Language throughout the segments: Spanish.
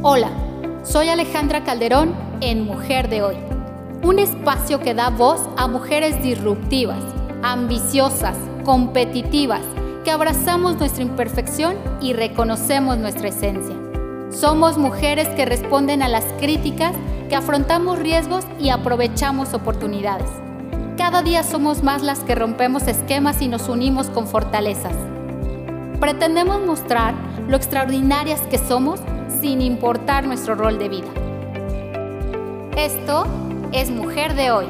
Hola, soy Alejandra Calderón en Mujer de Hoy, un espacio que da voz a mujeres disruptivas, ambiciosas, competitivas, que abrazamos nuestra imperfección y reconocemos nuestra esencia. Somos mujeres que responden a las críticas, que afrontamos riesgos y aprovechamos oportunidades. Cada día somos más las que rompemos esquemas y nos unimos con fortalezas. Pretendemos mostrar lo extraordinarias que somos sin importar nuestro rol de vida. Esto es Mujer de Hoy.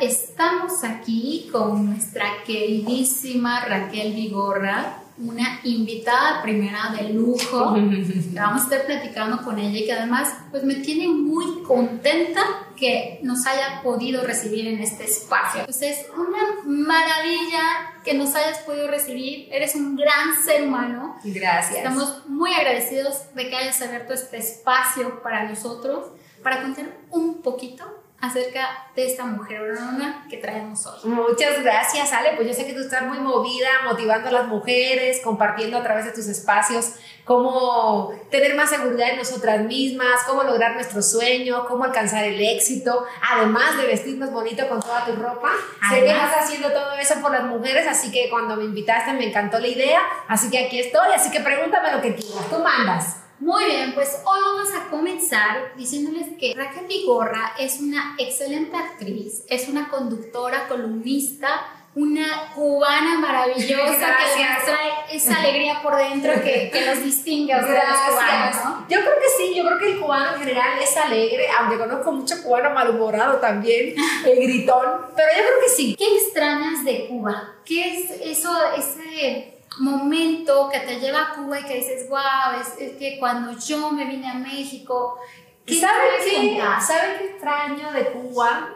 Estamos aquí con nuestra queridísima Raquel Vigorra, una invitada primera de lujo. Vamos a estar platicando con ella y que además pues me tiene muy contenta que nos haya podido recibir en este espacio. Pues es una maravilla que nos hayas podido recibir. Eres un gran ser humano. Gracias. Estamos muy agradecidos de que hayas abierto este espacio para nosotros, para contar un poquito acerca de esta mujer horona que traemos hoy. Muchas gracias, Ale. Pues yo sé que tú estás muy movida, motivando a las mujeres, compartiendo a través de tus espacios cómo tener más seguridad en nosotras mismas, cómo lograr nuestro sueño, cómo alcanzar el éxito, además de vestirnos bonito con toda tu ropa. Sé que estás haciendo todo eso por las mujeres, así que cuando me invitaste me encantó la idea, así que aquí estoy, así que pregúntame lo que quieras, tú mandas. Muy bien, pues hoy vamos a comenzar diciéndoles que Raquel Vigorra es una excelente actriz, es una conductora, columnista, una cubana maravillosa que nos trae esa alegría por dentro que, que nos distingue a ustedes los cubanos, ¿no? Yo creo que sí, yo creo que el cubano en general es alegre, aunque conozco mucho cubano malhumorado también, el gritón, pero yo creo que sí. ¿Qué extrañas de Cuba? ¿Qué es eso, ese momento que te lleva a Cuba y que dices, wow, es, es que cuando yo me vine a México, ¿qué ¿Sabes me qué? ¿Sabes qué extraño de Cuba?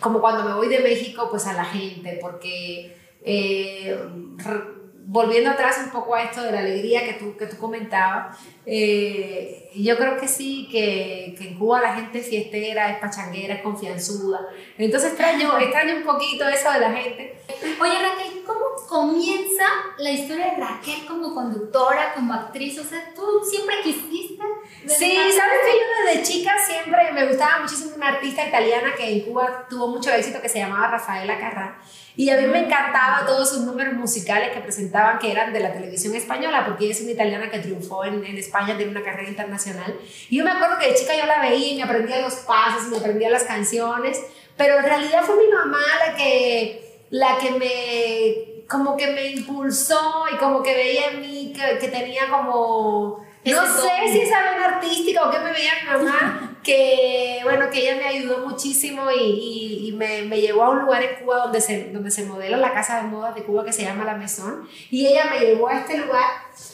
Como cuando me voy de México, pues a la gente, porque eh, volviendo atrás un poco a esto de la alegría que tú, que tú comentabas, eh, yo creo que sí, que, que en Cuba la gente es fiestera, es pachanguera, es confianzuda. Entonces extraño, extraño un poquito eso de la gente. Oye Raquel, ¿cómo comienza la historia de Raquel como conductora, como actriz? O sea, tú siempre quisiste. Sí, sabes que yo desde chica siempre me gustaba muchísimo una artista italiana que en Cuba tuvo mucho éxito que se llamaba Rafaela Carrà. Y a mí me encantaba todos sus números musicales que presentaban que eran de la televisión española, porque ella es una italiana que triunfó en, en España, tiene una carrera internacional. Y yo me acuerdo que de chica yo la veía y me aprendía los pasos, y me aprendía las canciones, pero en realidad fue mi mamá la que, la que me, como que me impulsó y como que veía en mí que, que tenía como Ese no don. sé si esa vena artística o qué me veía mi mamá, que bueno, que ella me ayudó muchísimo y, y- y me, me llevó a un lugar en Cuba donde se, donde se modela la casa de modas de Cuba que se llama La Maison. Y ella me llevó a este lugar,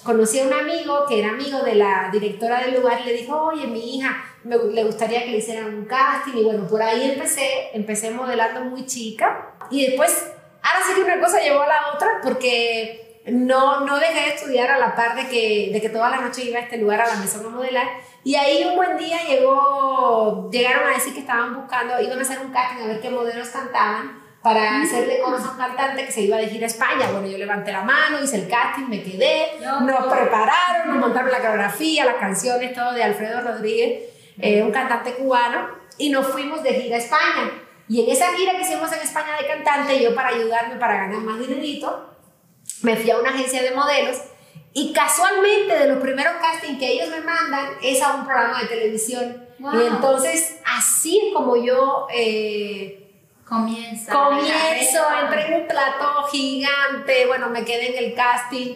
conocí a un amigo que era amigo de la directora del lugar y le dijo, oye, mi hija, me, le gustaría que le hicieran un casting. Y bueno, por ahí empecé, empecé modelando muy chica. Y después, ahora sí que una cosa llevó a la otra porque no, no dejé de estudiar a la par de que, de que toda la noche iba a este lugar a la mesa a modelar. Y ahí un buen día llegó, llegaron a decir que estaban buscando, iban a hacer un casting a ver qué modelos cantaban para hacerle conocer a un cantante que se iba a dirigir a España. Bueno, yo levanté la mano, hice el casting, me quedé, No. nos prepararon, nos montaron la coreografía, las canciones, todo de Alfredo Rodríguez, eh, un cantante cubano, y nos fuimos de gira a España. Y en esa gira que hicimos en España de cantante, yo para ayudarme para ganar más dinerito, me fui a una agencia de modelos y casualmente de los primeros castings que ellos me mandan es a un programa de televisión. Wow. Y entonces así es como yo eh, Comienza. comienzo, entré en un plató gigante, bueno, me quedé en el casting.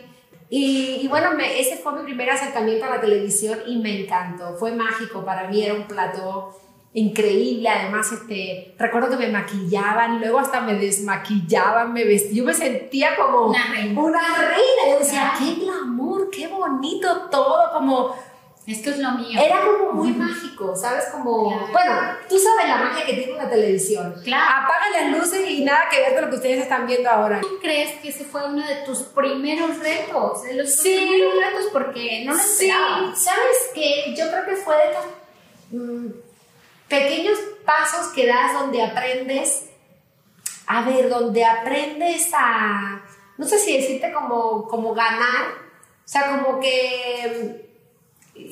Y, y bueno, me- ese fue mi primer acercamiento a la televisión y me encantó, fue mágico para mí, era un plató increíble, además este, recuerdo que me maquillaban, luego hasta me desmaquillaban, me vestían, yo me sentía como Una reina. una reina, yo decía, qué glamour, qué bonito todo, como Esto es lo mío. era como muy mágico, ¿sabes? Como, Claro. bueno, tú sabes la magia que tiene una televisión. Claro. Apaga las luces y nada que ver con lo que ustedes están viendo ahora. ¿Tú crees que ese fue uno de tus primeros retos? De los Sí. primeros retos porque no lo Sí, esperaba. ¿sabes qué? Yo creo que fue de pequeños pasos que das donde aprendes, a ver, donde aprendes a, no sé si decirte como, como ganar, o sea, como que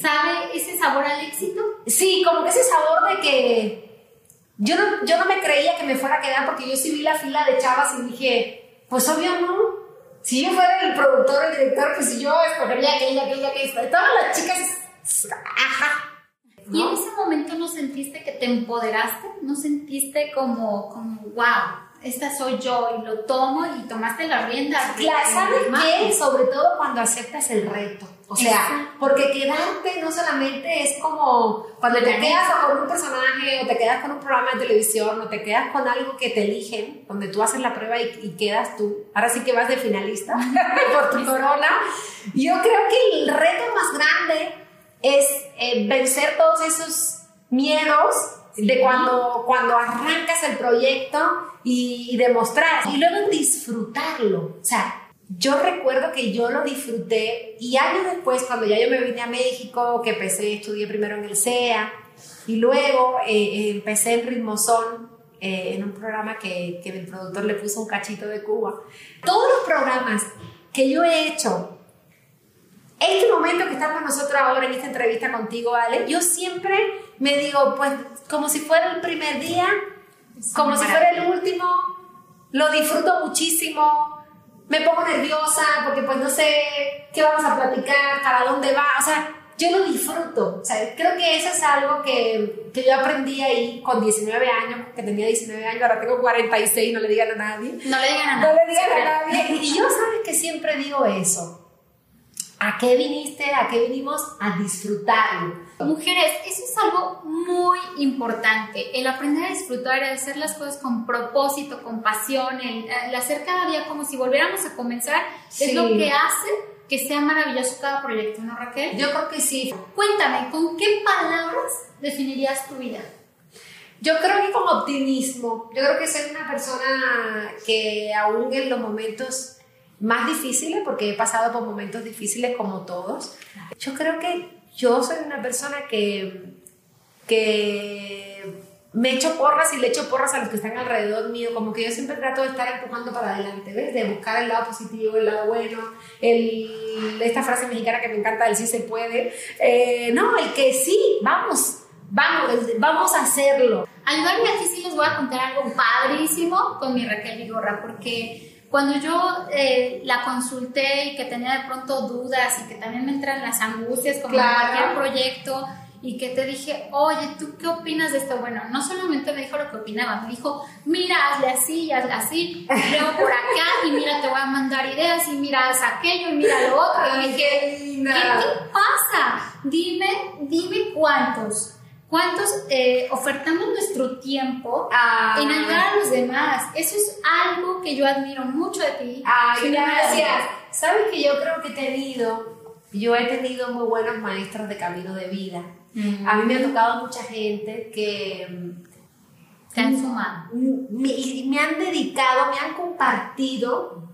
¿Sabe ese sabor al éxito? Sí, como que ese sabor de que yo no, yo no me creía que me fuera a quedar porque yo sí vi la fila de chavas y dije, pues obvio no. Si yo fuera el productor, el director, pues yo escogería aquella, aquella, aquella. Todas las chicas, ajá. ¿Y en ese momento no sentiste que te empoderaste? ¿No sentiste como, como wow, esta soy yo y lo tomo y tomaste la rienda? Claro, ¿sabes qué? Sobre todo cuando aceptas el reto. O sea, porque quedarte no solamente es como cuando te quedas con un personaje o te quedas con un programa de televisión o te quedas con algo que te eligen, donde tú haces la prueba y, quedas tú. Ahora sí que vas de finalista por tu corona. Yo creo que el reto más grande es eh, vencer todos esos miedos de cuando, cuando arrancas el proyecto y demostrar y luego disfrutarlo. O sea, yo recuerdo que yo lo disfruté y años después, cuando ya yo me vine a México, que empecé, estudié primero en el CEA y luego eh, eh, empecé en Ritmozón, eh, en un programa que, que el productor le puso un cachito de Cuba. Todos los programas que yo he hecho, este momento que estamos nosotros ahora en esta entrevista contigo, Ale, yo siempre me digo, pues como si fuera el primer día, como si fuera el último, lo disfruto muchísimo me pongo nerviosa porque pues no sé qué vamos a platicar, para dónde va, o sea, yo lo disfruto, o sea, creo que eso es algo que, que yo aprendí ahí con 19 años, que tenía 19 años, ahora tengo 46, no le digan a nadie. No le digan a nadie. No le digan a nadie. Y yo sabes que siempre digo eso. ¿A qué viniste? ¿A qué vinimos? A disfrutarlo. Mujeres, eso es algo muy importante, el aprender a disfrutar, el hacer las cosas con propósito, con pasión, el, hacer cada día como si volviéramos a comenzar, es lo que hace que sea maravilloso cada proyecto, ¿no, Raquel? Yo creo que sí. Cuéntame, ¿con qué palabras definirías tu vida? Yo creo que con optimismo. Yo creo que soy una persona que aún en los momentos más difíciles, porque he pasado por momentos difíciles como todos, yo creo que yo soy una persona que, que me echo porras y le echo porras a los que están alrededor mío, como que yo siempre trato de estar empujando para adelante, ¿ves? De buscar el lado positivo, el lado bueno, el, esta frase mexicana que me encanta, el sí se puede. Eh, no, el que sí, vamos, vamos, vamos a hacerlo. Ayudarme aquí sí les voy a contar algo padrísimo con mi Raquel Vigorra, porque cuando yo eh, la consulté y que tenía de pronto dudas y que también me entran las angustias como cualquier proyecto y que te dije, oye, ¿tú qué opinas de esto? Bueno, no solamente me dijo lo que opinaba, me dijo, mira, hazle así, hazle así, leo por acá y mira, te voy a mandar ideas y mira, haz aquello y mira lo otro. y dije, ¿qué te pasa? Dime, dime cuántos. ¿Cuántos eh, ofertamos nuestro tiempo ah. en ayudar a los demás? Eso es algo que yo admiro mucho de ti. Ay, gracias. Sabes que yo creo que he tenido, yo he tenido muy buenos maestros de camino de vida. A mí me ha tocado mucha gente que... Te han sumado. Me, me han dedicado, me han compartido.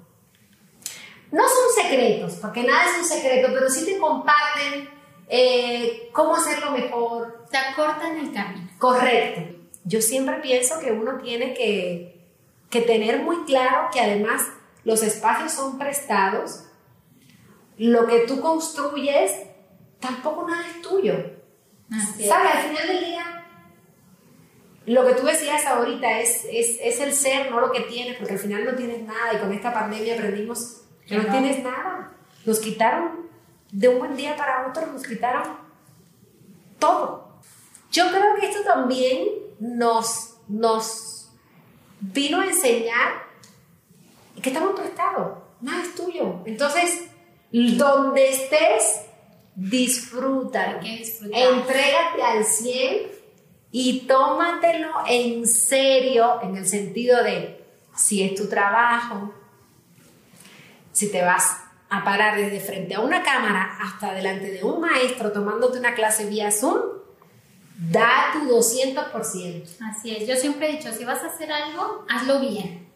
No son secretos, porque nada es un secreto, pero sí te comparten eh, cómo hacerlo mejor. Te acortan el camino. Correcto. Yo siempre pienso que uno tiene que, que tener muy claro que además los espacios son prestados, lo que tú construyes tampoco nada es tuyo. ¿Sabes? Al final del día, lo que tú decías ahorita es, es, es, el ser, no lo que tienes, porque al final no tienes nada y con esta pandemia aprendimos que no tienes nada. Nos quitaron de un buen día para otro nos quitaron todo. Yo creo que esto también nos, nos vino a enseñar que estamos prestados, nada es tuyo. Entonces, donde estés, disfruta, entrégate al 100 y tómatelo en serio en el sentido de si es tu trabajo, si te vas a parar desde frente a una cámara hasta delante de un maestro tomándote una clase vía Zoom, da tu 200%. Así es, yo siempre he dicho, si vas a hacer algo, hazlo bien.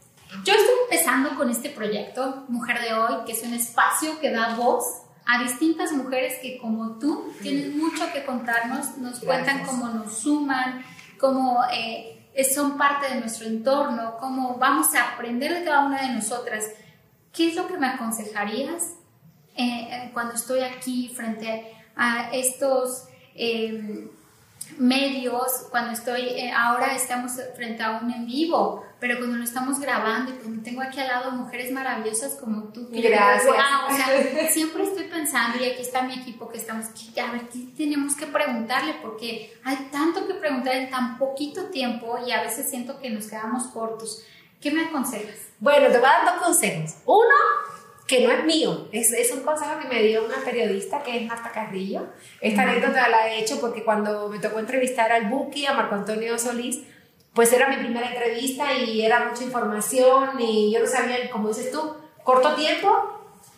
Yo estoy empezando con este proyecto, Mujer de Hoy, que es un espacio que da voz a distintas mujeres que como tú tienen mucho que contarnos, nos cuentan cómo nos suman, cómo eh, son parte de nuestro entorno, cómo vamos a aprender de cada una de nosotras. ¿Qué es lo que me aconsejarías eh, eh, cuando estoy aquí frente a estos em, medios, cuando estoy, eh, ahora estamos frente a un en vivo, pero cuando lo estamos grabando y cuando tengo aquí al lado mujeres maravillosas como tú, que Gracias. wow, o sea, siempre estoy pensando, y aquí está mi equipo que estamos, a ver, ¿qué tenemos que preguntarle? Porque hay tanto que preguntar en tan poquito tiempo y a veces siento que nos quedamos cortos. ¿Qué me aconsejas? Bueno, te voy a dar dos consejos. Uno, que no es mío, es, es un consejo que me dio una periodista que es Marta Carrillo. Esta anécdota la he hecho porque cuando me tocó entrevistar al Buki, a Marco Antonio Solís, pues era mi primera entrevista y era mucha información y yo no sabía, como dices tú, corto tiempo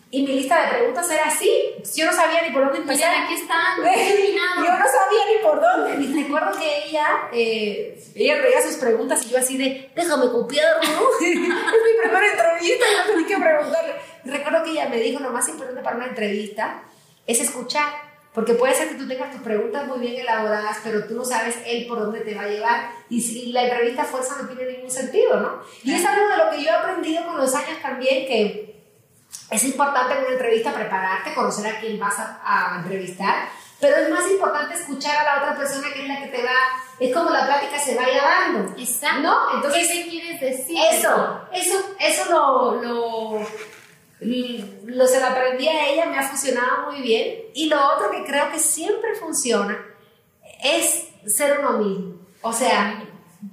y mi lista de preguntas era así. Yo no sabía ni por dónde empezar. Mira, aquí están, Yo no sabía ni por dónde. Y recuerdo que ella, eh, ella traía sus preguntas y yo así de, déjame copiar, ¿no? es mi primera entrevista y no tenía que preguntarle. Y recuerdo que ella me dijo, lo más importante para una entrevista es escuchar. Porque puede ser que tú tengas tus preguntas muy bien elaboradas, pero tú no sabes él por dónde te va a llevar. Y si la entrevista fuerza no tiene ningún sentido, ¿no? Y es algo de lo que yo he aprendido con los años también, que es importante en una entrevista prepararte, conocer a quién vas a, a, entrevistar, pero es más importante escuchar a la otra persona que es la que te va, es como la plática se vaya dando. Exacto. ¿No? Entonces, ¿Qué quieres decir? Eso, eso, eso lo, lo, lo se lo aprendí a ella, me ha funcionado muy bien. Y lo otro que creo que siempre funciona es ser uno mismo. O sea,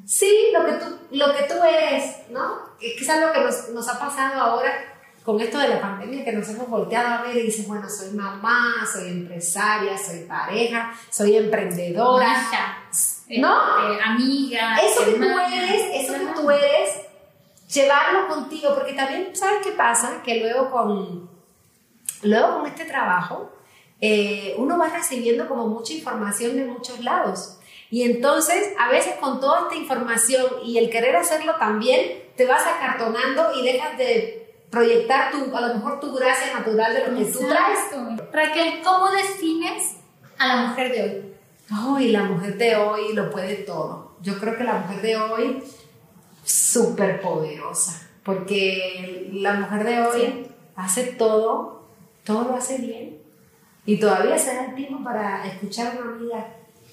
sí, lo que tú, lo que tú eres, ¿no? Que es algo que nos, nos ha pasado ahora con esto de la pandemia, que nos hemos volteado a ver y dices, bueno, soy mamá, soy empresaria, soy pareja, soy emprendedora. Hija, ¿No? eh, amiga. Eso que tú eres, eso que tú eres, llevarlo contigo, porque también, ¿sabes qué pasa? Que luego con, luego con este trabajo, eh, uno va recibiendo como mucha información de muchos lados. Y entonces, a veces con toda esta información y el querer hacerlo también, te vas acartonando y dejas de proyectar tu, a lo mejor tu gracia natural de lo que tú traes. Raquel, ¿cómo defines a la mujer de hoy? Ay, la mujer de hoy lo puede todo. Yo creo que la mujer de hoy súper poderosa, porque la mujer de hoy Sí. hace todo, todo lo hace bien y todavía se da el tiempo para escuchar a una amiga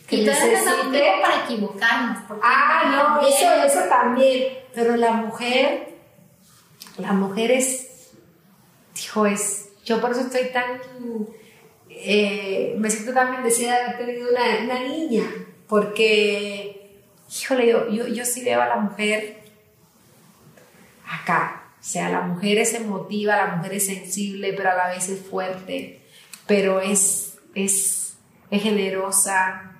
que Y todavía nos damos tiempo para equivocarnos. Ah, no, eso, eso también. Pero la mujer, la mujer es, dijo, es, yo por eso estoy tan, eh, me siento tan bendecida de haber tenido una, una niña, porque, híjole, yo, yo, yo sí veo a la mujer acá. O sea, la mujer es emotiva, la mujer es sensible, pero a la vez es fuerte, pero es, es, es generosa,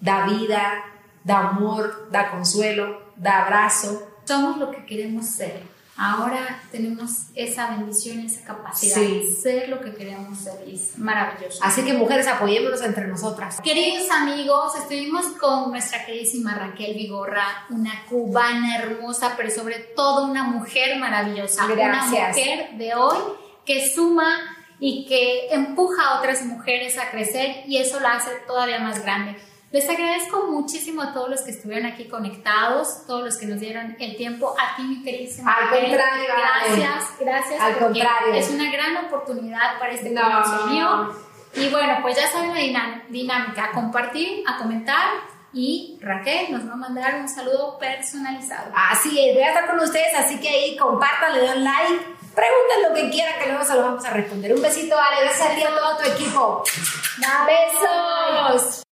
da vida, da amor, da consuelo, da abrazo. Somos lo que queremos ser. Ahora tenemos esa bendición, esa capacidad Sí. de ser lo que queremos ser. Es maravilloso. Así que mujeres, apoyémonos entre nosotras. Queridos amigos, estuvimos con nuestra queridísima Raquel Vigorra, una cubana hermosa, pero sobre todo una mujer maravillosa. Gracias. Una mujer de hoy que suma y que empuja a otras mujeres a crecer y eso la hace todavía más grande. Les agradezco muchísimo a todos los que estuvieron aquí conectados, todos los que nos dieron el tiempo. A ti, mi queridísima Al contrario. Gracias, gracias. Al contrario. Es una gran oportunidad para este No. mío. Y bueno, pues ya saben la dinámica, a compartir, a comentar y Raquel nos va a mandar un saludo personalizado. Así es, voy a estar con ustedes, así que ahí compartan, le dan like, pregunten lo que quieran que luego se lo vamos a responder. Un besito, Ale, gracias a ti a todo tu equipo. Besos.